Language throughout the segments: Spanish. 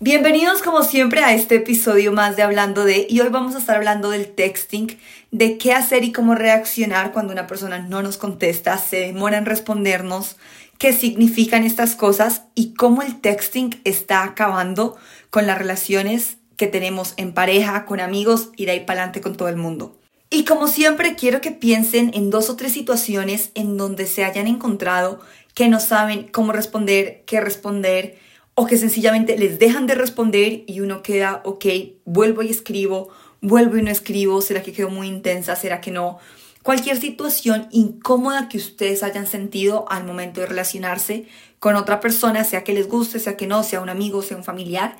Bienvenidos como siempre a este episodio más de Hablando de y hoy vamos a estar hablando del texting, de qué hacer y cómo reaccionar cuando una persona no nos contesta, se demora en respondernos, qué significan estas cosas y cómo el texting está acabando con las relaciones que tenemos en pareja, con amigos y de ahí para adelante con todo el mundo. Y como siempre quiero que piensen en dos o tres situaciones en donde se hayan encontrado que no saben cómo responder, qué responder, o que sencillamente les dejan de responder y uno queda, ok, vuelvo y escribo, vuelvo y no escribo, ¿será que quedó muy intensa? ¿Será que no? Cualquier situación incómoda que ustedes hayan sentido al momento de relacionarse con otra persona, sea que les guste, sea que no, sea un amigo, sea un familiar,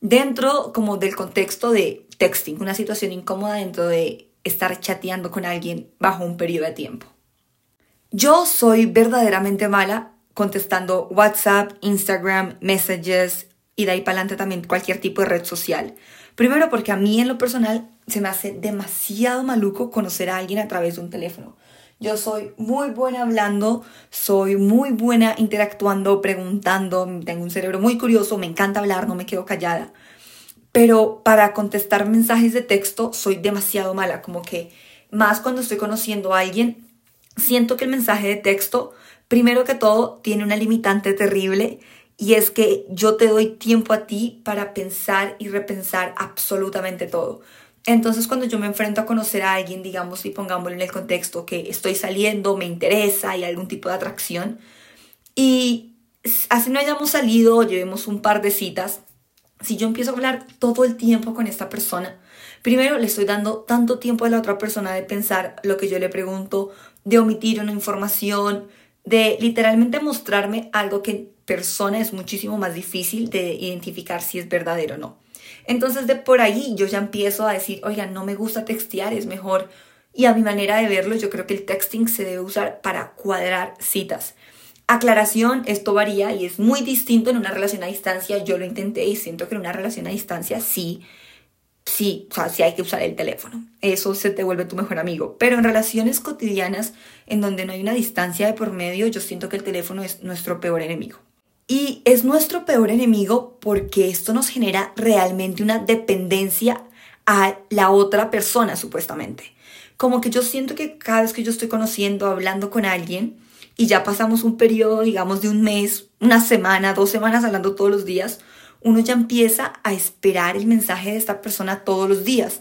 dentro como del contexto de texting, una situación incómoda dentro de estar chateando con alguien bajo un periodo de tiempo. Yo soy verdaderamente mala contestando WhatsApp, Instagram, Messages y de ahí para adelante también cualquier tipo de red social. Primero porque a mí en lo personal se me hace demasiado maluco conocer a alguien a través de un teléfono. Yo soy muy buena hablando, soy muy buena interactuando, preguntando, tengo un cerebro muy curioso, me encanta hablar, no me quedo callada. Pero para contestar mensajes de texto soy demasiado mala, como que más cuando estoy conociendo a alguien, siento que el mensaje de texto Primero que todo, tiene una limitante terrible y es que yo te doy tiempo a ti para pensar y repensar absolutamente todo. Entonces, cuando yo me enfrento a conocer a alguien, digamos, y pongámoslo en el contexto que estoy saliendo, me interesa, hay algún tipo de atracción, y así no hayamos salido llevemos un par de citas, si yo empiezo a hablar todo el tiempo con esta persona, primero le estoy dando tanto tiempo a la otra persona de pensar lo que yo le pregunto, de omitir una información, de literalmente mostrarme algo que en persona es muchísimo más difícil de identificar si es verdadero o no. Entonces de por ahí yo ya empiezo a decir, oiga, no me gusta textear, es mejor. Y a mi manera de verlo, yo creo que el texting se debe usar para cuadrar citas. Aclaración, esto varía y es muy distinto en una relación a distancia. Yo lo intenté y siento que en una relación a distancia sí sí, o sea, sí hay que usar el teléfono. Eso se te vuelve tu mejor amigo. Pero en relaciones cotidianas, en donde no hay una distancia de por medio, yo siento que el teléfono es nuestro peor enemigo. Y es nuestro peor enemigo porque esto nos genera realmente una dependencia a la otra persona, supuestamente. Como que yo siento que cada vez que yo estoy conociendo, hablando con alguien, y ya pasamos un periodo, digamos, de un mes, una semana, dos semanas hablando todos los días, uno ya empieza a esperar el mensaje de esta persona todos los días.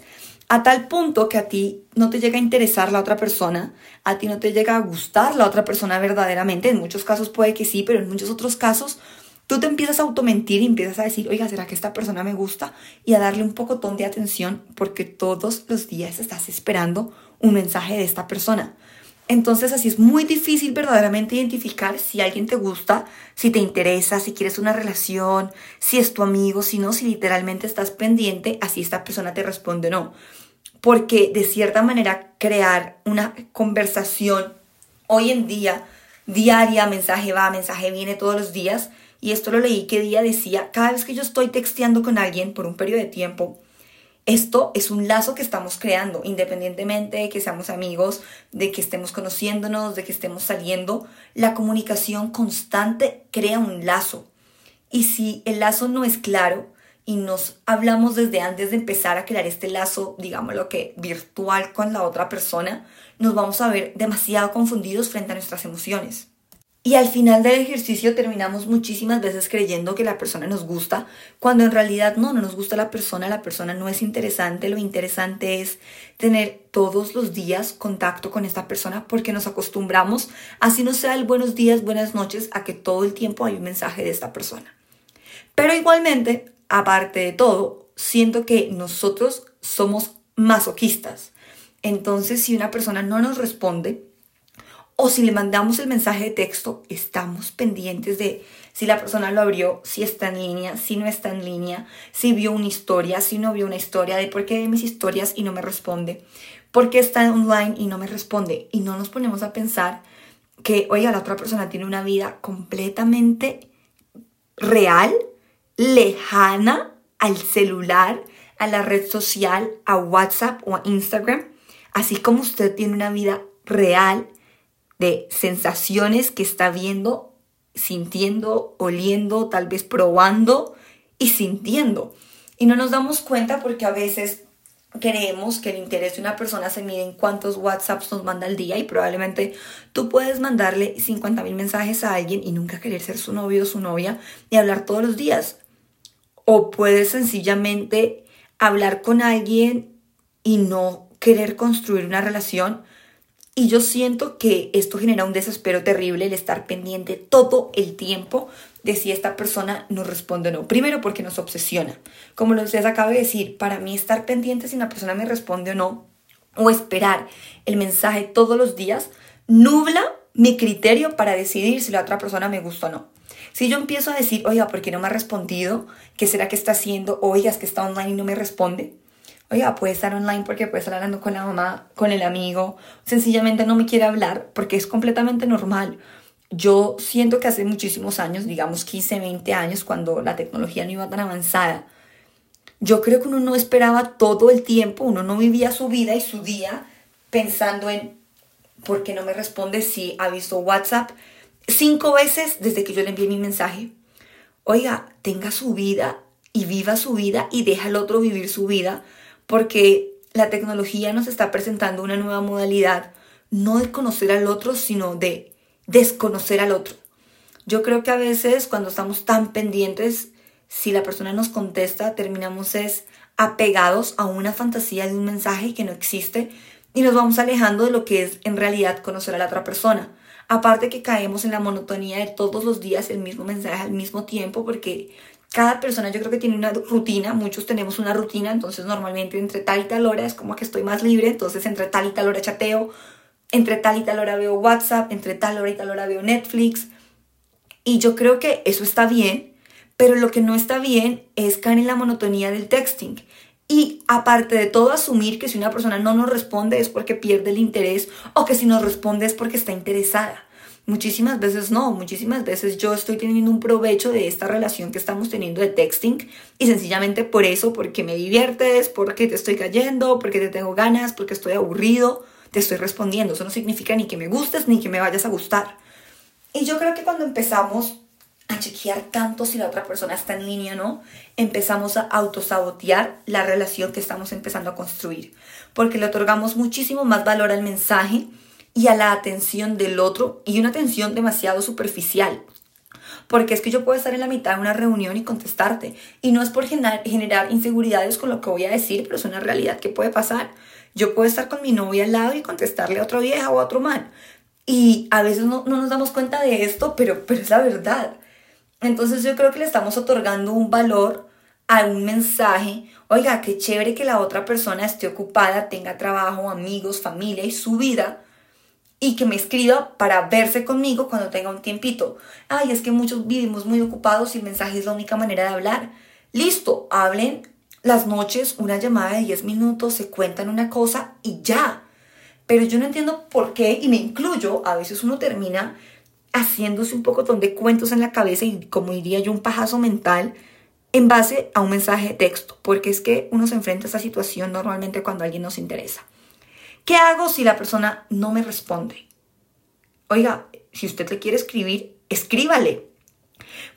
A tal punto que a ti no te llega a interesar la otra persona, a ti no te llega a gustar la otra persona verdaderamente. En muchos casos puede que sí, pero en muchos otros casos tú te empiezas a automentir y empiezas a decir, oiga, ¿será que esta persona me gusta? Y a darle un poco de atención porque todos los días estás esperando un mensaje de esta persona. Entonces así es muy difícil verdaderamente identificar si alguien te gusta, si te interesa, si quieres una relación, si es tu amigo, si no, si literalmente estás pendiente, así esta persona te responde no. Porque de cierta manera crear una conversación hoy en día, diaria, mensaje va, mensaje viene todos los días, y esto lo leí que día decía, cada vez que yo estoy texteando con alguien por un periodo de tiempo, esto es un lazo que estamos creando, independientemente de que seamos amigos, de que estemos conociéndonos, de que estemos saliendo. La comunicación constante crea un lazo. Y si el lazo no es claro y nos hablamos desde antes de empezar a crear este lazo, digamos lo que virtual con la otra persona, nos vamos a ver demasiado confundidos frente a nuestras emociones. Y al final del ejercicio terminamos muchísimas veces creyendo que la persona nos gusta, cuando en realidad no, no nos gusta la persona, la persona no es interesante, lo interesante es tener todos los días contacto con esta persona porque nos acostumbramos, así no sea el buenos días, buenas noches, a que todo el tiempo hay un mensaje de esta persona. Pero igualmente, aparte de todo, siento que nosotros somos masoquistas. Entonces, si una persona no nos responde, o si le mandamos el mensaje de texto, estamos pendientes de si la persona lo abrió, si está en línea, si no está en línea, si vio una historia, si no vio una historia, de por qué ve mis historias y no me responde, por qué está online y no me responde. Y no nos ponemos a pensar que, oiga, la otra persona tiene una vida completamente real, lejana al celular, a la red social, a WhatsApp o a Instagram, así como usted tiene una vida real, de sensaciones que está viendo, sintiendo, oliendo, tal vez probando y sintiendo. Y no nos damos cuenta porque a veces creemos que el interés de una persona se mide en cuántos WhatsApps nos manda al día y probablemente tú puedes mandarle 50 mil mensajes a alguien y nunca querer ser su novio o su novia y hablar todos los días. O puedes sencillamente hablar con alguien y no querer construir una relación. Y yo siento que esto genera un desespero terrible el estar pendiente todo el tiempo de si esta persona nos responde o no. Primero porque nos obsesiona. Como les acabo de decir, para mí estar pendiente si una persona me responde o no, o esperar el mensaje todos los días, nubla mi criterio para decidir si la otra persona me gusta o no. Si yo empiezo a decir, oiga, ¿por qué no me ha respondido? ¿Qué será que está haciendo? Oiga, es que está online y no me responde. Oiga, puede estar online porque puede estar hablando con la mamá, con el amigo. Sencillamente no me quiere hablar porque es completamente normal. Yo siento que hace muchísimos años, digamos 15, 20 años, cuando la tecnología no iba tan avanzada, yo creo que uno no esperaba todo el tiempo, uno no vivía su vida y su día pensando en por qué no me responde si ha visto WhatsApp cinco veces desde que yo le envié mi mensaje. Oiga, tenga su vida y viva su vida y deja al otro vivir su vida porque la tecnología nos está presentando una nueva modalidad, no de conocer al otro, sino de desconocer al otro. Yo creo que a veces cuando estamos tan pendientes, si la persona nos contesta, terminamos es apegados a una fantasía de un mensaje que no existe y nos vamos alejando de lo que es en realidad conocer a la otra persona. Aparte que caemos en la monotonía de todos los días el mismo mensaje al mismo tiempo porque cada persona yo creo que tiene una rutina, muchos tenemos una rutina, entonces normalmente entre tal y tal hora es como que estoy más libre, entonces entre tal y tal hora chateo, entre tal y tal hora veo WhatsApp, entre tal hora y tal hora veo Netflix. Y yo creo que eso está bien, pero lo que no está bien es caer en la monotonía del texting. Y aparte de todo, asumir que si una persona no nos responde es porque pierde el interés o que si nos responde es porque está interesada. Muchísimas veces no, muchísimas veces yo estoy teniendo un provecho de esta relación que estamos teniendo de texting y sencillamente por eso, porque me diviertes, porque te estoy cayendo, porque te tengo ganas, porque estoy aburrido te estoy respondiendo. Eso no significa ni que me gustes ni que me vayas a gustar. Y yo creo que cuando empezamos a chequear tanto si la otra persona está en línea o no, empezamos a autosabotear la relación que estamos empezando a construir, porque le otorgamos muchísimo más valor al mensaje y a la atención del otro y una atención demasiado superficial. Porque es que yo puedo estar en la mitad de una reunión y contestarte. Y no es por generar, inseguridades con lo que voy a decir, pero es una realidad que puede pasar. Yo puedo estar con mi novia al lado y contestarle a otra vieja o a otro man. Y a veces no, nos damos cuenta de esto, pero, pero es la verdad. Entonces yo creo que le estamos otorgando un valor a un mensaje. Oiga, qué chévere que la otra persona esté ocupada, tenga trabajo, amigos, familia y su vida. Y que me escriba para verse conmigo cuando tenga un tiempito. Ay, es que muchos vivimos muy ocupados y el mensaje es la única manera de hablar. Listo, hablen las noches una llamada de 10 minutos, se cuentan una cosa y ya. Pero yo no entiendo por qué, y me incluyo, a veces uno termina haciéndose un poco de cuentos en la cabeza y como diría yo un pajazo mental en base a un mensaje de texto, porque es que uno se enfrenta a esa situación normalmente cuando alguien nos interesa. ¿Qué hago si la persona no me responde? Oiga, si usted le quiere escribir, escríbale.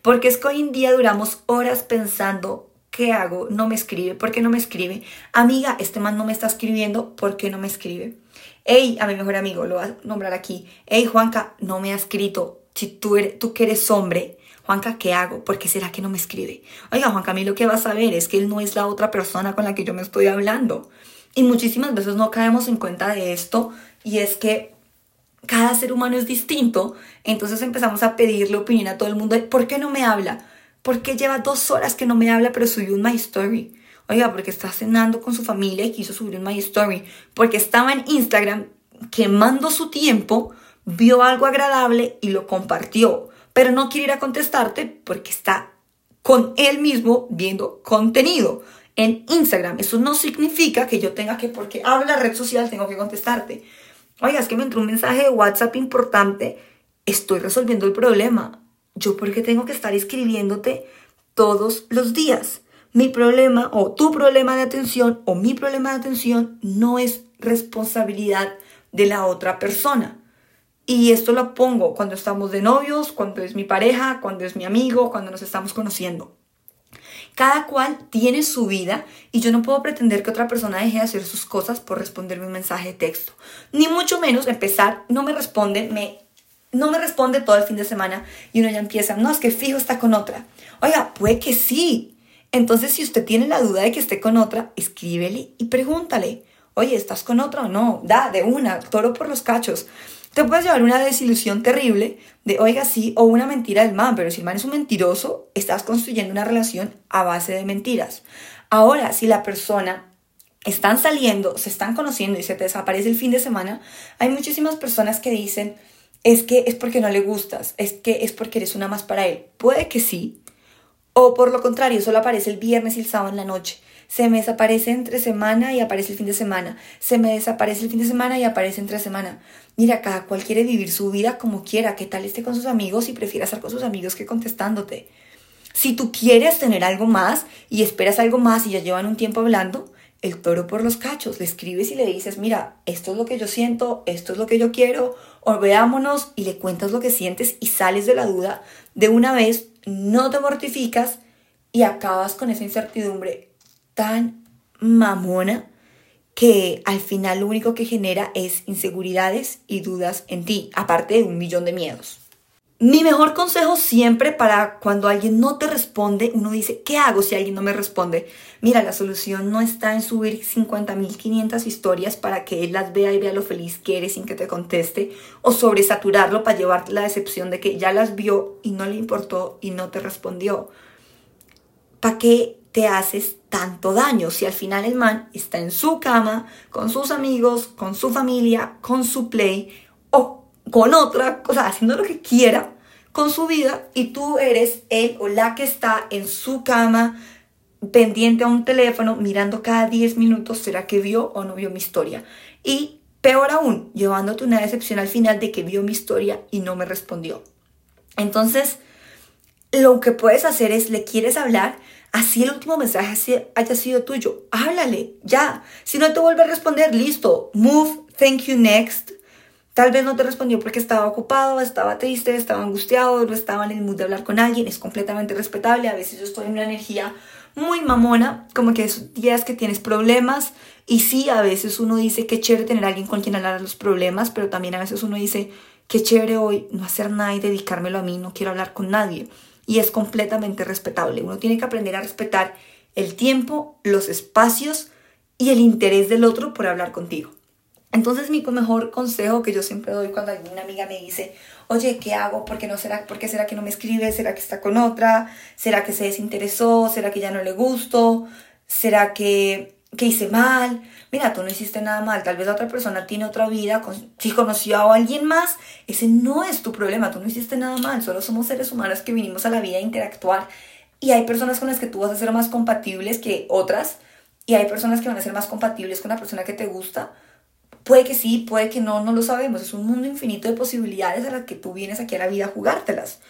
Porque es que hoy en día duramos horas pensando ¿Qué hago? No me escribe. ¿Por qué no me escribe? Amiga, este man no me está escribiendo. ¿Por qué no me escribe? Ey, a mi mejor amigo, lo voy a nombrar aquí. Ey, Juanca, no me ha escrito. Si tú, eres, tú que eres hombre, Juanca, ¿qué hago? ¿Por qué será que no me escribe? Oiga, Juanca, a mí lo que vas a ver es que él no es la otra persona con la que yo me estoy hablando. Y muchísimas veces no caemos en cuenta de esto y es que cada ser humano es distinto, entonces empezamos a pedirle opinión a todo el mundo. ¿Por qué no me habla? ¿Por qué lleva dos horas que no me habla pero subió un My Story? Oiga, porque está cenando con su familia y quiso subir un My Story. Porque estaba en Instagram quemando su tiempo, vio algo agradable y lo compartió. Pero no quiere ir a contestarte porque está con él mismo viendo contenido en Instagram. Eso no significa que yo tenga que, porque habla red social, tengo que contestarte. Oiga, es que me entró un mensaje de WhatsApp importante. Estoy resolviendo el problema. ¿Yo por qué tengo que estar escribiéndote todos los días? Mi problema o tu problema de atención o mi problema de atención no es responsabilidad de la otra persona. Y esto lo pongo cuando estamos de novios, cuando es mi pareja, cuando es mi amigo, cuando nos estamos conociendo. Cada cual tiene su vida y yo no puedo pretender que otra persona deje de hacer sus cosas por responderme un mensaje de texto. Ni mucho menos empezar, no me responde, me, no me responde todo el fin de semana y uno ya empieza, no, es que fijo está con otra. Oiga, puede que sí. Entonces, si usted tiene la duda de que esté con otra, escríbele y pregúntale, oye, ¿estás con otra o no? Da, de una, toro por los cachos. Te puedes llevar una desilusión terrible de, oiga, sí, o una mentira del man, pero si el man es un mentiroso, estás construyendo una relación a base de mentiras. Ahora, si la persona están saliendo, se están conociendo y se te desaparece el fin de semana, hay muchísimas personas que dicen, es que es porque no le gustas, es que es porque eres una más para él. Puede que sí, o por lo contrario, solo aparece el viernes y el sábado en la noche. Se me desaparece entre semana y aparece el fin de semana. Se me desaparece el fin de semana y aparece entre semana. Mira, cada cual quiere vivir su vida como quiera. ¿Qué tal esté con sus amigos y prefiera estar con sus amigos que contestándote? Si tú quieres tener algo más y esperas algo más y ya llevan un tiempo hablando, el toro por los cachos. Le escribes y le dices, mira, esto es lo que yo siento, esto es lo que yo quiero, o veámonos y le cuentas lo que sientes y sales de la duda de una vez, no te mortificas y acabas con esa incertidumbre tan mamona que al final lo único que genera es inseguridades y dudas en ti, aparte de un millón de miedos. Mi mejor consejo siempre para cuando alguien no te responde, uno dice, ¿qué hago si alguien no me responde? Mira, la solución no está en subir 50.500 historias para que él las vea y vea lo feliz que eres sin que te conteste, o sobresaturarlo para llevarte la decepción de que ya las vio y no le importó y no te respondió. ¿Para qué te haces tanto daño. Si al final el man está en su cama, con sus amigos, con su familia, con su play o con otra cosa, haciendo lo que quiera con su vida y tú eres él o la que está en su cama pendiente a un teléfono mirando cada 10 minutos será que vio o no vio mi historia y peor aún llevándote una decepción al final de que vio mi historia y no me respondió. Entonces lo que puedes hacer es le quieres hablar Así el último mensaje haya sido tuyo. Háblale, ya. Si no te vuelve a responder, listo. Move, thank you, next. Tal vez no te respondió porque estaba ocupado, estaba triste, estaba angustiado, no estaba en el mood de hablar con alguien. Es completamente respetable. A veces yo estoy en una energía muy mamona, como que esos días que tienes problemas. Y sí, a veces uno dice que chévere tener a alguien con quien hablar los problemas, pero también a veces uno dice que chévere hoy no hacer nada y dedicármelo a mí, no quiero hablar con nadie y es completamente respetable. Uno tiene que aprender a respetar el tiempo, los espacios y el interés del otro por hablar contigo. Entonces mi mejor consejo que yo siempre doy cuando alguna amiga me dice, oye, ¿qué hago? ¿Por qué, no será, ¿Por qué será que no me escribe? ¿Será que está con otra? ¿Será que se desinteresó? ¿Será que ya no le gusto? ¿Será que que hice mal, mira, tú no hiciste nada mal, tal vez la otra persona tiene otra vida, si conoció a alguien más, ese no es tu problema, tú no hiciste nada mal, solo somos seres humanos que vinimos a la vida a interactuar y hay personas con las que tú vas a ser más compatibles que otras y hay personas que van a ser más compatibles con la persona que te gusta. Puede que sí, puede que no, no lo sabemos. Es un mundo infinito de posibilidades a las que tú vienes aquí a la vida a jugártelas.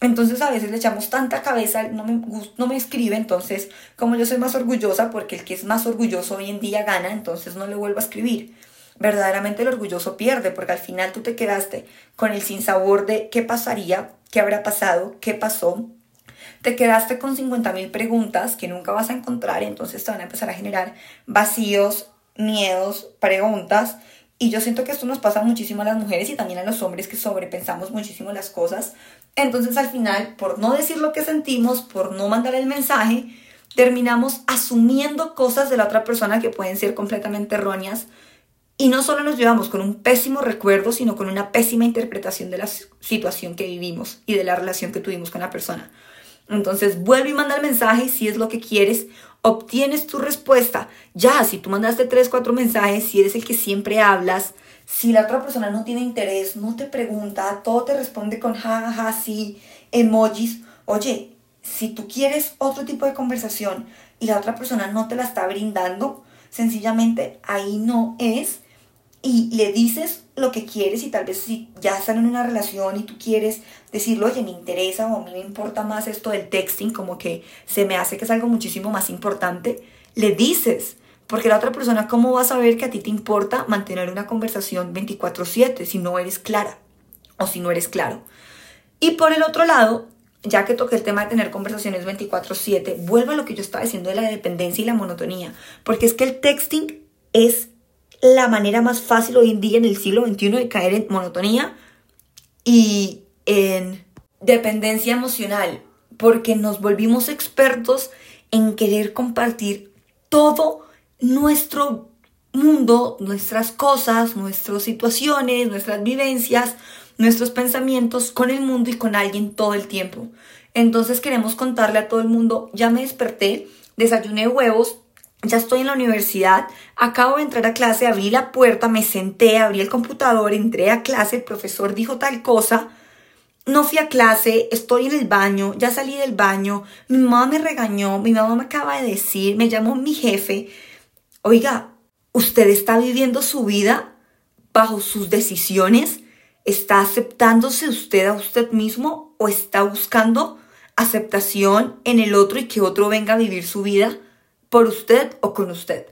Entonces a veces le echamos tanta cabeza, no me, no me escribe, entonces como yo soy más orgullosa, porque el que es más orgulloso hoy en día gana, entonces no le vuelvo a escribir. Verdaderamente el orgulloso pierde, porque al final tú te quedaste con el sinsabor de qué pasaría, qué habrá pasado, qué pasó. Te quedaste con 50.000 preguntas que nunca vas a encontrar, entonces te van a empezar a generar vacíos, miedos, preguntas y yo siento que esto nos pasa muchísimo a las mujeres y también a los hombres que sobrepensamos muchísimo las cosas. Entonces al final, por no decir lo que sentimos, por no mandar el mensaje, terminamos asumiendo cosas de la otra persona que pueden ser completamente erróneas. Y no solo nos llevamos con un pésimo recuerdo, sino con una pésima interpretación de la situación que vivimos y de la relación que tuvimos con la persona. Entonces vuelve y manda el mensaje si es lo que quieres obtienes tu respuesta. Ya, si tú mandaste tres, cuatro mensajes, si eres el que siempre hablas, si la otra persona no tiene interés, no te pregunta, todo te responde con ja, ja, sí, emojis. Oye, si tú quieres otro tipo de conversación y la otra persona no te la está brindando, sencillamente ahí no es y le dices lo que quieres y tal vez si ya están en una relación y tú quieres decirlo, oye, me interesa o a mí me importa más esto del texting, como que se me hace que es algo muchísimo más importante, le dices, porque la otra persona, ¿cómo va a saber que a ti te importa mantener una conversación 24/7 si no eres clara o si no eres claro? Y por el otro lado, ya que toqué el tema de tener conversaciones 24/7, vuelvo a lo que yo estaba diciendo de la dependencia y la monotonía, porque es que el texting es la manera más fácil hoy en día en el siglo XXI de caer en monotonía y en dependencia emocional, porque nos volvimos expertos en querer compartir todo nuestro mundo, nuestras cosas, nuestras situaciones, nuestras vivencias, nuestros pensamientos con el mundo y con alguien todo el tiempo. Entonces queremos contarle a todo el mundo, ya me desperté, desayuné huevos, ya estoy en la universidad, acabo de entrar a clase, abrí la puerta, me senté, abrí el computador, entré a clase, el profesor dijo tal cosa, no fui a clase, estoy en el baño, ya salí del baño, mi mamá me regañó, mi mamá me acaba de decir, me llamó mi jefe. Oiga, ¿usted está viviendo su vida bajo sus decisiones? ¿Está aceptándose usted a usted mismo o está buscando aceptación en el otro y que otro venga a vivir su vida por usted o con usted?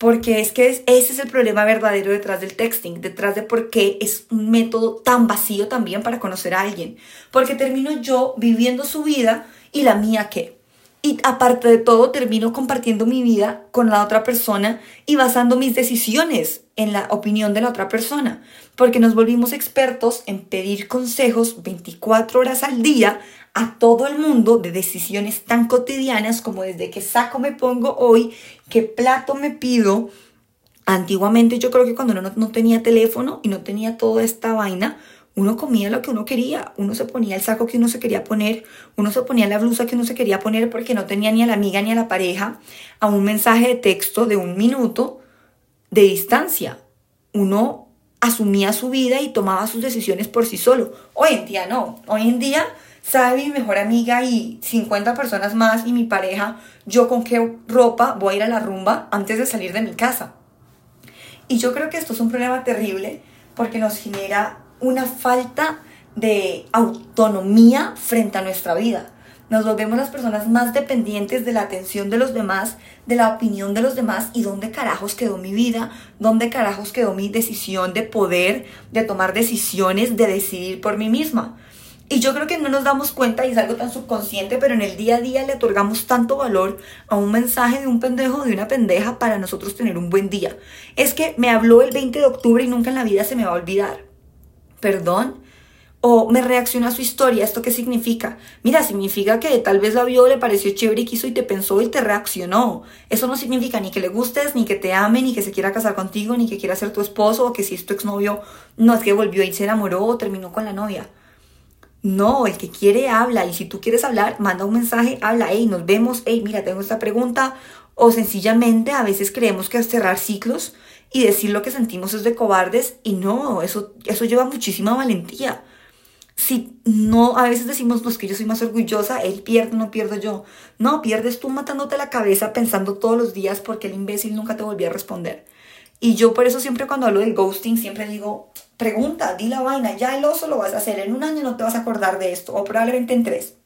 Porque es que ese es el problema verdadero detrás del texting, detrás de por qué es un método tan vacío también para conocer a alguien. Porque termino yo viviendo su vida y la mía qué. Y aparte de todo, termino compartiendo mi vida con la otra persona y basando mis decisiones en la opinión de la otra persona. Porque nos volvimos expertos en pedir consejos 24 horas al día a todo el mundo de decisiones tan cotidianas como desde qué saco me pongo hoy, qué plato me pido. Antiguamente yo creo que cuando uno no, tenía teléfono y no tenía toda esta vaina, uno comía lo que uno quería, uno se ponía el saco que uno se quería poner, uno se ponía la blusa que uno se quería poner porque no tenía ni a la amiga ni a la pareja, a un mensaje de texto de un minuto de distancia. Uno asumía su vida y tomaba sus decisiones por sí solo. Hoy en día no, hoy en día sabe mi mejor amiga y 50 personas más y mi pareja, yo con qué ropa voy a ir a la rumba antes de salir de mi casa. Y yo creo que esto es un problema terrible porque nos genera una falta de autonomía frente a nuestra vida. Nos volvemos las personas más dependientes de la atención de los demás, de la opinión de los demás y dónde carajos quedó mi vida, dónde carajos quedó mi decisión de poder, de tomar decisiones, de decidir por mí misma. Y yo creo que no nos damos cuenta y es algo tan subconsciente, pero en el día a día le otorgamos tanto valor a un mensaje de un pendejo o de una pendeja para nosotros tener un buen día. Es que me habló el 20 de octubre y nunca en la vida se me va a olvidar. ¿Perdón? O me reacciona a su historia, ¿esto qué significa? Mira, significa que tal vez la vio, le pareció chévere y quiso y te pensó y te reaccionó. Eso no significa ni que le gustes, ni que te ame, ni que se quiera casar contigo, ni que quiera ser tu esposo, o que si es tu exnovio, no es que volvió y se enamoró o terminó con la novia. No, el que quiere habla y si tú quieres hablar, manda un mensaje, habla, hey, nos vemos, hey, mira, tengo esta pregunta. O sencillamente a veces creemos que cerrar ciclos y decir lo que sentimos es de cobardes y no, eso, eso lleva muchísima valentía. Si no, a veces decimos, pues que yo soy más orgullosa, él pierde, no pierdo yo. No, pierdes tú matándote la cabeza pensando todos los días porque el imbécil nunca te volvió a responder. Y yo por eso siempre cuando hablo del ghosting siempre digo, pregunta, di la vaina, ya el oso lo vas a hacer, en un año no te vas a acordar de esto, o probablemente en tres.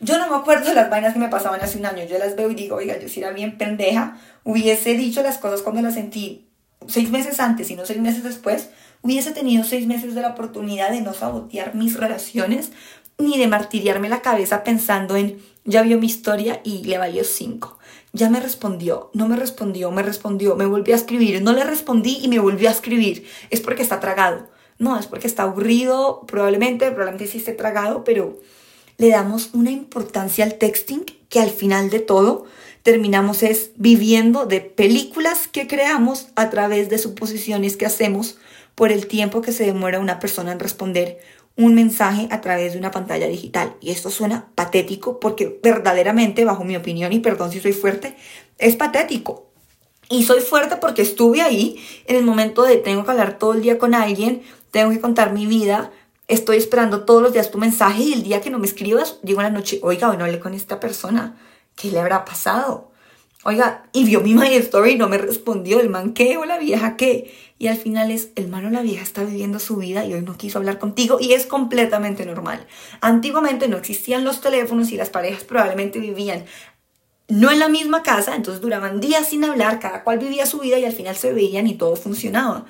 Yo no me acuerdo de las vainas que me pasaban hace un año, yo las veo y digo, oiga, yo si era bien pendeja, hubiese dicho las cosas cuando las sentí seis meses antes y no seis meses después, hubiese tenido seis meses de la oportunidad de no sabotear mis relaciones, ni de martiriarme la cabeza pensando en, ya vio mi historia y le valió cinco ya me respondió, no me respondió, me respondió, me volvió a escribir, no le respondí y me volvió a escribir. Es porque está tragado. No, es porque está aburrido, probablemente, probablemente sí esté tragado, pero le damos una importancia al texting que al final de todo terminamos es viviendo de películas que creamos a través de suposiciones que hacemos por el tiempo que se demora una persona en responder un mensaje a través de una pantalla digital. Y esto suena patético porque verdaderamente, bajo mi opinión, y perdón si soy fuerte, es patético. Y soy fuerte porque estuve ahí en el momento de tengo que hablar todo el día con alguien, tengo que contar mi vida, estoy esperando todos los días tu mensaje y el día que no me escribas, digo en la noche, oiga, hoy no hablé con esta persona, ¿qué le habrá pasado? Oiga, y vio mi My Story y no me respondió, el man qué o la vieja qué. Y al final es, el man o la vieja está viviendo su vida y hoy no quiso hablar contigo y es completamente normal. Antiguamente no existían los teléfonos y las parejas probablemente vivían no en la misma casa, entonces duraban días sin hablar, cada cual vivía su vida y al final se veían y todo funcionaba.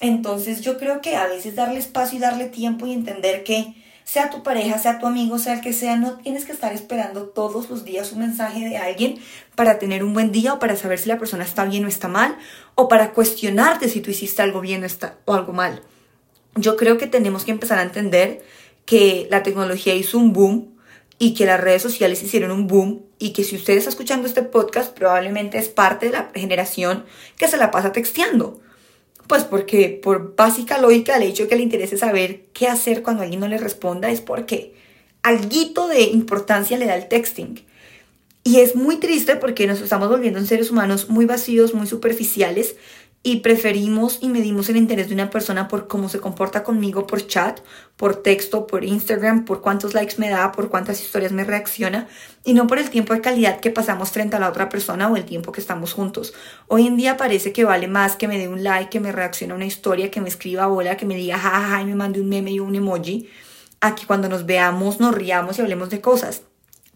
Entonces yo creo que a veces darle espacio y darle tiempo y entender que sea tu pareja, sea tu amigo, sea el que sea, no tienes que estar esperando todos los días un mensaje de alguien para tener un buen día o para saber si la persona está bien o está mal o para cuestionarte si tú hiciste algo bien o algo mal. Yo creo que tenemos que empezar a entender que la tecnología hizo un boom y que las redes sociales hicieron un boom y que si usted está escuchando este podcast probablemente es parte de la generación que se la pasa texteando. Pues porque por básica lógica el hecho de que le interese saber qué hacer cuando alguien no le responda es porque algo de importancia le da el texting. Y es muy triste porque nos estamos volviendo en seres humanos muy vacíos, muy superficiales y preferimos y medimos el interés de una persona por cómo se comporta conmigo por chat, por texto, por Instagram, por cuántos likes me da, por cuántas historias me reacciona y no por el tiempo de calidad que pasamos frente a la otra persona o el tiempo que estamos juntos. Hoy en día parece que vale más que me dé un like, que me reaccione a una historia, que me escriba hola, que me diga jajaja y me mande un meme y un emoji, a que cuando nos veamos nos riamos y hablemos de cosas.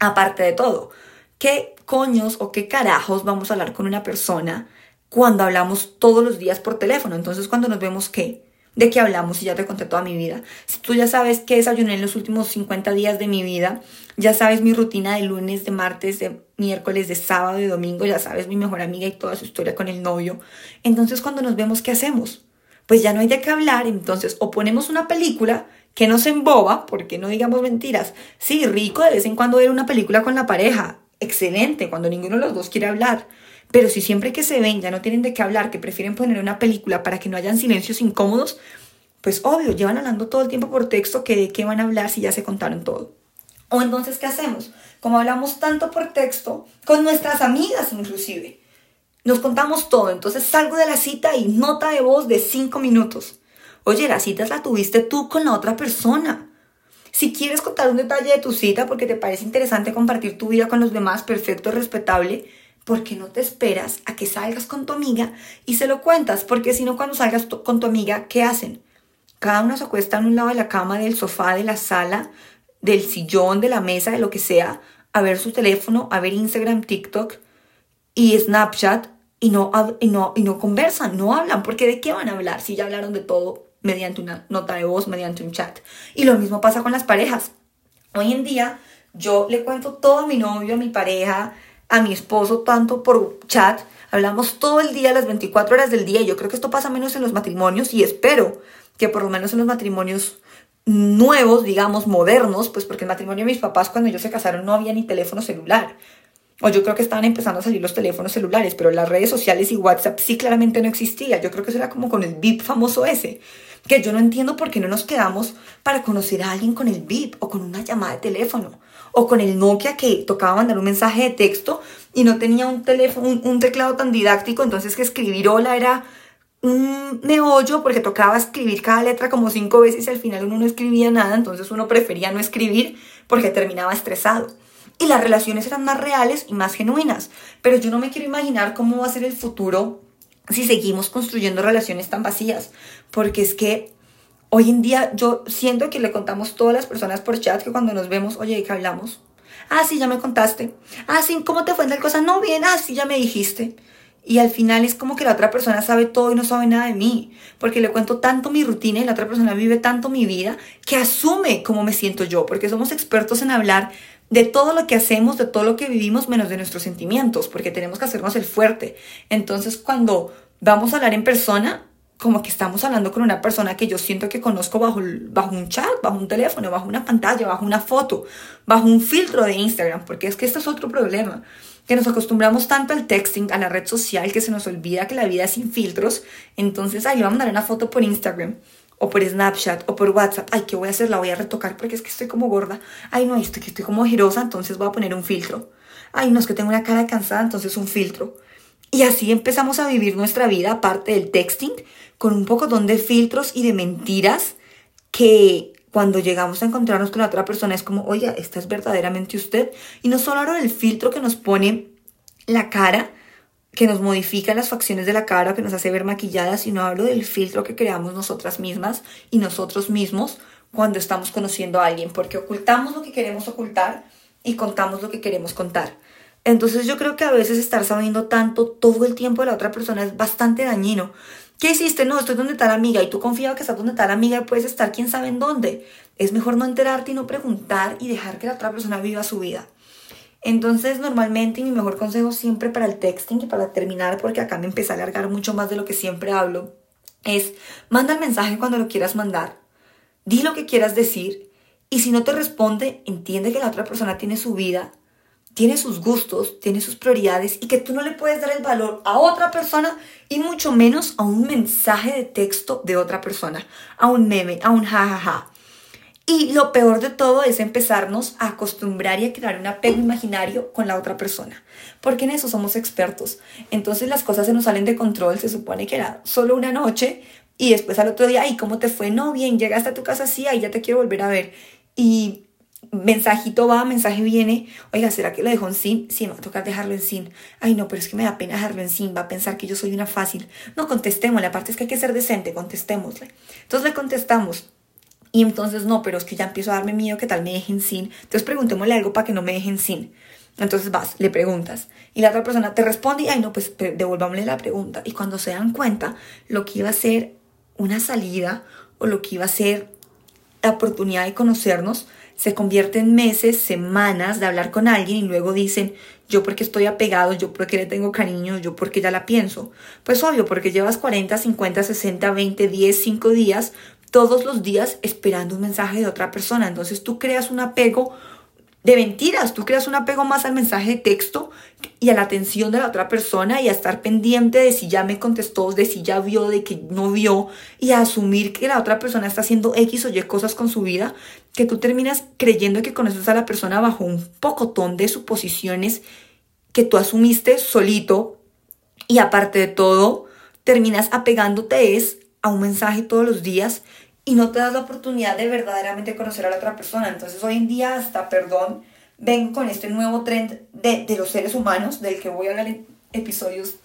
Aparte de todo, ¿qué coños o qué carajos vamos a hablar con una persona? Cuando hablamos todos los días por teléfono. Entonces, cuando nos vemos, ¿qué? ¿De qué hablamos? Y ya te conté toda mi vida. Si tú ya sabes qué desayuné en los últimos 50 días de mi vida, ya sabes mi rutina de lunes, de martes, de miércoles, de sábado, de domingo, ya sabes mi mejor amiga y toda su historia con el novio. Entonces, cuando nos vemos, ¿qué hacemos? Pues ya no hay de qué hablar. Entonces, o ponemos una película que nos emboba, porque no digamos mentiras. Sí, rico de vez en cuando ver una película con la pareja. Excelente, cuando ninguno de los dos quiere hablar. Pero si siempre que se ven ya no tienen de qué hablar, que prefieren poner una película para que no hayan silencios incómodos, pues obvio, llevan hablando todo el tiempo por texto que de qué van a hablar si ya se contaron todo. O entonces, ¿qué hacemos? Como hablamos tanto por texto, con nuestras amigas inclusive, nos contamos todo. Entonces salgo de la cita y nota de voz de cinco minutos. Oye, la cita la tuviste tú con la otra persona. Si quieres contar un detalle de tu cita porque te parece interesante compartir tu vida con los demás, perfecto, respetable, ¿por qué no te esperas a que salgas con tu amiga y se lo cuentas? Porque si no, cuando salgas con tu amiga, ¿qué hacen? Cada uno se acuesta en un lado de la cama, del sofá, de la sala, del sillón, de la mesa, de lo que sea, a ver su teléfono, a ver Instagram, TikTok y Snapchat y no, y no, y no conversan, no hablan, porque ¿de qué van a hablar si ya hablaron de todo mediante una nota de voz, mediante un chat? Y lo mismo pasa con las parejas. Hoy en día yo le cuento todo a mi novio, a mi pareja, a mi esposo tanto por chat. Hablamos todo el día, las 24 horas del día. Yo creo que esto pasa menos en los matrimonios y espero que por lo menos en los matrimonios nuevos, digamos, modernos, pues porque el matrimonio de mis papás cuando ellos se casaron no había ni teléfono celular. O yo creo que estaban empezando a salir los teléfonos celulares, pero las redes sociales y WhatsApp sí claramente no existía. Yo creo que eso era como con el VIP famoso ese. Que yo no entiendo por qué no nos quedamos para conocer a alguien con el VIP o con una llamada de teléfono o con el Nokia que tocaba mandar un mensaje de texto y no tenía un teléfono, un, teclado tan didáctico, entonces que escribir hola era un meollo porque tocaba escribir cada letra como cinco veces y al final uno no escribía nada, entonces uno prefería no escribir porque terminaba estresado. Y las relaciones eran más reales y más genuinas, pero yo no me quiero imaginar cómo va a ser el futuro si seguimos construyendo relaciones tan vacías, porque es que Hoy en día yo siento que le contamos todas las personas por chat que cuando nos vemos, oye, ¿qué hablamos? Ah, sí, ya me contaste. Ah, sí, ¿cómo te fue en tal cosa? No, bien, ah, sí, ya me dijiste. Y al final es como que la otra persona sabe todo y no sabe nada de mí, porque le cuento tanto mi rutina y la otra persona vive tanto mi vida que asume cómo me siento yo, porque somos expertos en hablar de todo lo que hacemos, de todo lo que vivimos, menos de nuestros sentimientos, porque tenemos que hacernos el fuerte. Entonces, cuando vamos a hablar en persona, como que estamos hablando con una persona que yo siento que conozco bajo, bajo un chat, bajo un teléfono, bajo una pantalla, bajo una foto, bajo un filtro de Instagram, porque es que este es otro problema, que nos acostumbramos tanto al texting, a la red social, que se nos olvida que la vida es sin filtros, entonces, le voy a mandar una foto por Instagram, o por Snapchat, o por WhatsApp, ay, ¿qué voy a hacer? La voy a retocar porque es que estoy como gorda, ay, no, estoy que estoy como girosa, entonces voy a poner un filtro, ay, no, es que tengo una cara cansada, entonces un filtro. Y así empezamos a vivir nuestra vida, aparte del texting, con un poco de filtros y de mentiras que cuando llegamos a encontrarnos con la otra persona es como, oye, esta es verdaderamente usted. Y no solo hablo del filtro que nos pone la cara, que nos modifica las facciones de la cara, que nos hace ver maquilladas, sino hablo del filtro que creamos nosotras mismas y nosotros mismos cuando estamos conociendo a alguien, porque ocultamos lo que queremos ocultar y contamos lo que queremos contar. Entonces yo creo que a veces estar sabiendo tanto todo el tiempo de la otra persona es bastante dañino. ¿Qué hiciste? No, estoy donde está la amiga y tú confías que estás donde está la amiga y puedes estar quién sabe en dónde. Es mejor no enterarte y no preguntar y dejar que la otra persona viva su vida. Entonces, normalmente mi mejor consejo siempre para el texting y para terminar, porque acá me empecé a alargar mucho más de lo que siempre hablo, es manda el mensaje cuando lo quieras mandar, di lo que quieras decir y si no te responde, entiende que la otra persona tiene su vida, tiene sus gustos, tiene sus prioridades y que tú no le puedes dar el valor a otra persona y mucho menos a un mensaje de texto de otra persona, a un meme, a un jajaja. Y lo peor de todo es empezarnos a acostumbrar y a crear un apego imaginario con la otra persona, porque en eso somos expertos. Entonces las cosas se nos salen de control, se supone que era solo una noche y después al otro día, ¿y cómo te fue? No, bien, llegaste a tu casa, sí, ahí ya te quiero volver a ver. Y mensajito va, mensaje viene, oiga, ¿será que lo dejó en sin? Sí, me va a tocar dejarlo en sin. Ay, no, pero es que me da pena dejarlo en sin, va a pensar que yo soy una fácil. No, contestémosle, aparte es que hay que ser decente, contestémosle. Entonces le contestamos, y entonces, no, pero es que ya empiezo a darme miedo que tal me dejen sin. Entonces preguntémosle algo para que no me dejen sin. Entonces vas, le preguntas. Y la otra persona te responde y, ay, no, pues devolvámosle la pregunta. Y cuando se dan cuenta, lo que iba a ser una salida o lo que iba a ser la oportunidad de conocernos, se convierte en meses, semanas de hablar con alguien y luego dicen, yo porque estoy apegado, yo porque le tengo cariño, yo porque ya la pienso. Pues obvio, porque llevas 40, 50, 60, 20, 10, 5 días todos los días esperando un mensaje de otra persona. Entonces tú creas un apego de mentiras, tú creas un apego más al mensaje de texto y a la atención de la otra persona y a estar pendiente de si ya me contestó, de si ya vio, de que no vio y a asumir que la otra persona está haciendo X o Y cosas con su vida, que tú terminas creyendo que conoces a la persona bajo un pocotón de suposiciones que tú asumiste solito y aparte de todo, terminas apegándote es a un mensaje todos los días y no te das la oportunidad de verdaderamente conocer a la otra persona. Entonces hoy en día hasta, perdón, vengo con este nuevo trend de, de los seres humanos, del que voy a hablar en episodios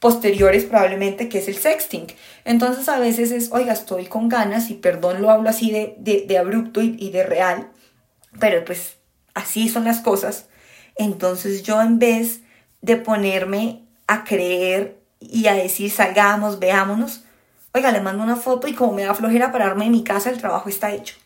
posteriores probablemente, que es el sexting. Entonces a veces es, oiga, estoy con ganas y perdón, lo hablo así de, de, abrupto y de real, pero pues así son las cosas. Entonces yo en vez de ponerme a creer y a decir salgamos, veámonos, Oiga, le mando una foto y como me da flojera pararme en mi casa, el trabajo está hecho.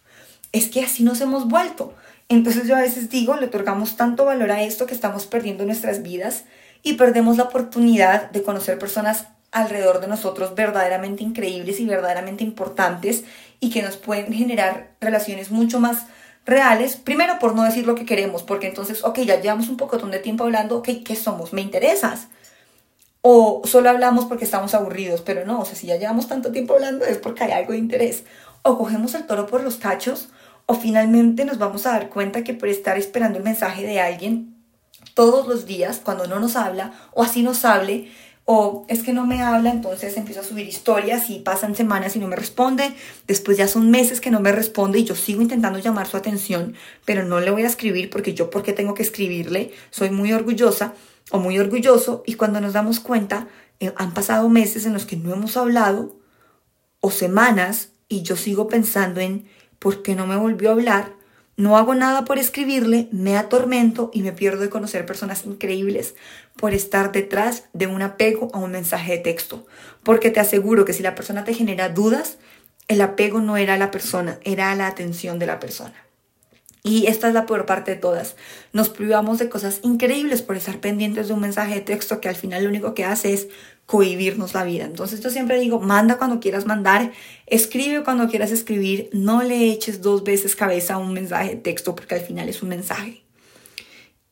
Es que así nos hemos vuelto. Entonces yo a veces digo, le otorgamos tanto valor a esto que estamos perdiendo nuestras vidas y perdemos la oportunidad de conocer personas alrededor de nosotros verdaderamente increíbles y verdaderamente importantes y que nos pueden generar relaciones mucho más reales, primero por no decir lo que queremos, porque entonces, ok, ya llevamos un poco de tiempo hablando, ok, ¿qué somos? ¿Me interesas? O solo hablamos porque estamos aburridos, pero no, o sea, si ya llevamos tanto tiempo hablando es porque hay algo de interés. O cogemos el toro por los cachos, o finalmente nos vamos a dar cuenta que por estar esperando el mensaje de alguien todos los días, cuando no nos habla, o así nos hable, o es que no me habla, entonces empiezo a subir historias y pasan semanas y no me responde, después ya son meses que no me responde y yo sigo intentando llamar su atención, pero no le voy a escribir porque yo, ¿por qué tengo que escribirle? Soy muy orgullosa o muy orgulloso y cuando nos damos cuenta eh, han pasado meses en los que no hemos hablado o semanas y yo sigo pensando en por qué no me volvió a hablar, no hago nada por escribirle, me atormento y me pierdo de conocer personas increíbles por estar detrás de un apego a un mensaje de texto. Porque te aseguro que si la persona te genera dudas, el apego no era a la persona, era a la atención de la persona. Y esta es la peor parte de todas. Nos privamos de cosas increíbles por estar pendientes de un mensaje de texto que al final lo único que hace es cohibirnos la vida. Entonces yo siempre digo, manda cuando quieras mandar, escribe cuando quieras escribir, no le eches dos veces cabeza a un mensaje de texto porque al final es un mensaje.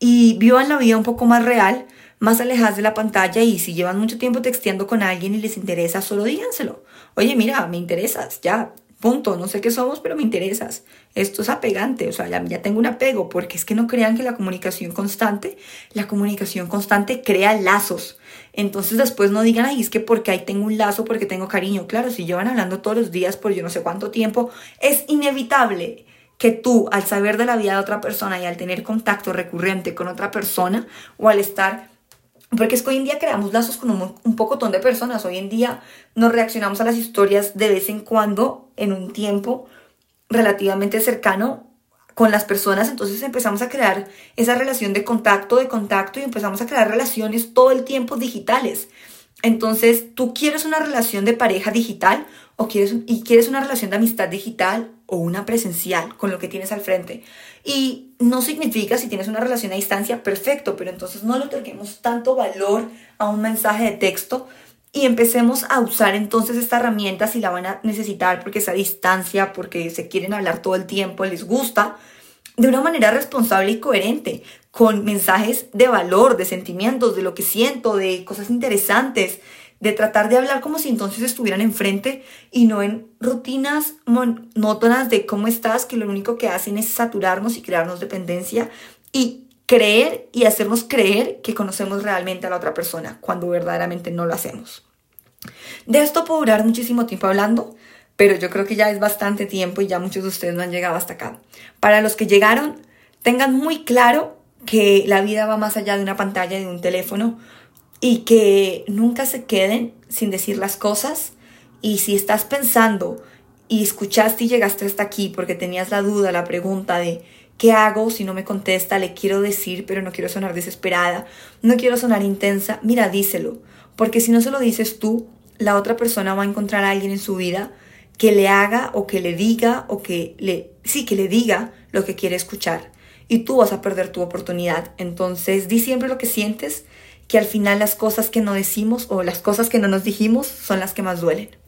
Y vivan la vida un poco más real, más alejadas de la pantalla y si llevan mucho tiempo texteando con alguien y les interesa, solo díganselo. Oye, mira, me interesas, ya, punto, no sé qué somos, pero me interesas. Esto es apegante, o sea, ya, ya, tengo un apego, porque es que no crean que la comunicación constante, la comunicación constante crea lazos. Entonces después no digan, ay, es que porque ahí tengo un lazo, porque tengo cariño. Claro, si llevan hablando todos los días por yo no sé cuánto tiempo, es inevitable que tú, al saber de la vida de otra persona y al tener contacto recurrente con otra persona, o al estar porque es que hoy en día creamos lazos con un, un pocotón de personas. Hoy en día nos reaccionamos a las historias de vez en cuando, en un tiempo relativamente cercano, con las personas, entonces empezamos a crear esa relación de contacto, de contacto y empezamos a crear relaciones todo el tiempo digitales. Entonces, tú quieres una relación de pareja digital o quieres, y quieres una relación de amistad digital o una presencial con lo que tienes al frente. Y no significa si tienes una relación a distancia, perfecto, pero entonces no le otorguemos tanto valor a un mensaje de texto y empecemos a usar entonces esta herramienta si la van a necesitar porque es distancia, porque se quieren hablar todo el tiempo, les gusta, de una manera responsable y coherente, con mensajes de valor, de sentimientos, de lo que siento, de cosas interesantes, de tratar de hablar como si entonces estuvieran enfrente y no en rutinas monótonas de cómo estás, que lo único que hacen es saturarnos y crearnos dependencia y creer y hacernos creer que conocemos realmente a la otra persona cuando verdaderamente no lo hacemos. De esto puedo durar muchísimo tiempo hablando, pero yo creo que ya es bastante tiempo y ya muchos de ustedes no han llegado hasta acá. Para los que llegaron, tengan muy claro que la vida va más allá de una pantalla y de un teléfono y que nunca se queden sin decir las cosas y si estás pensando y escuchaste y llegaste hasta aquí porque tenías la duda, la pregunta de ¿qué hago si no me contesta? Le quiero decir, pero no quiero sonar desesperada, no quiero sonar intensa. Mira, díselo, porque si no se lo dices tú, la otra persona va a encontrar a alguien en su vida que le haga o que le diga o que le, sí, que le diga lo que quiere escuchar. Y tú vas a perder tu oportunidad. Entonces, di siempre lo que sientes, que al final las cosas que no decimos o las cosas que no nos dijimos son las que más duelen.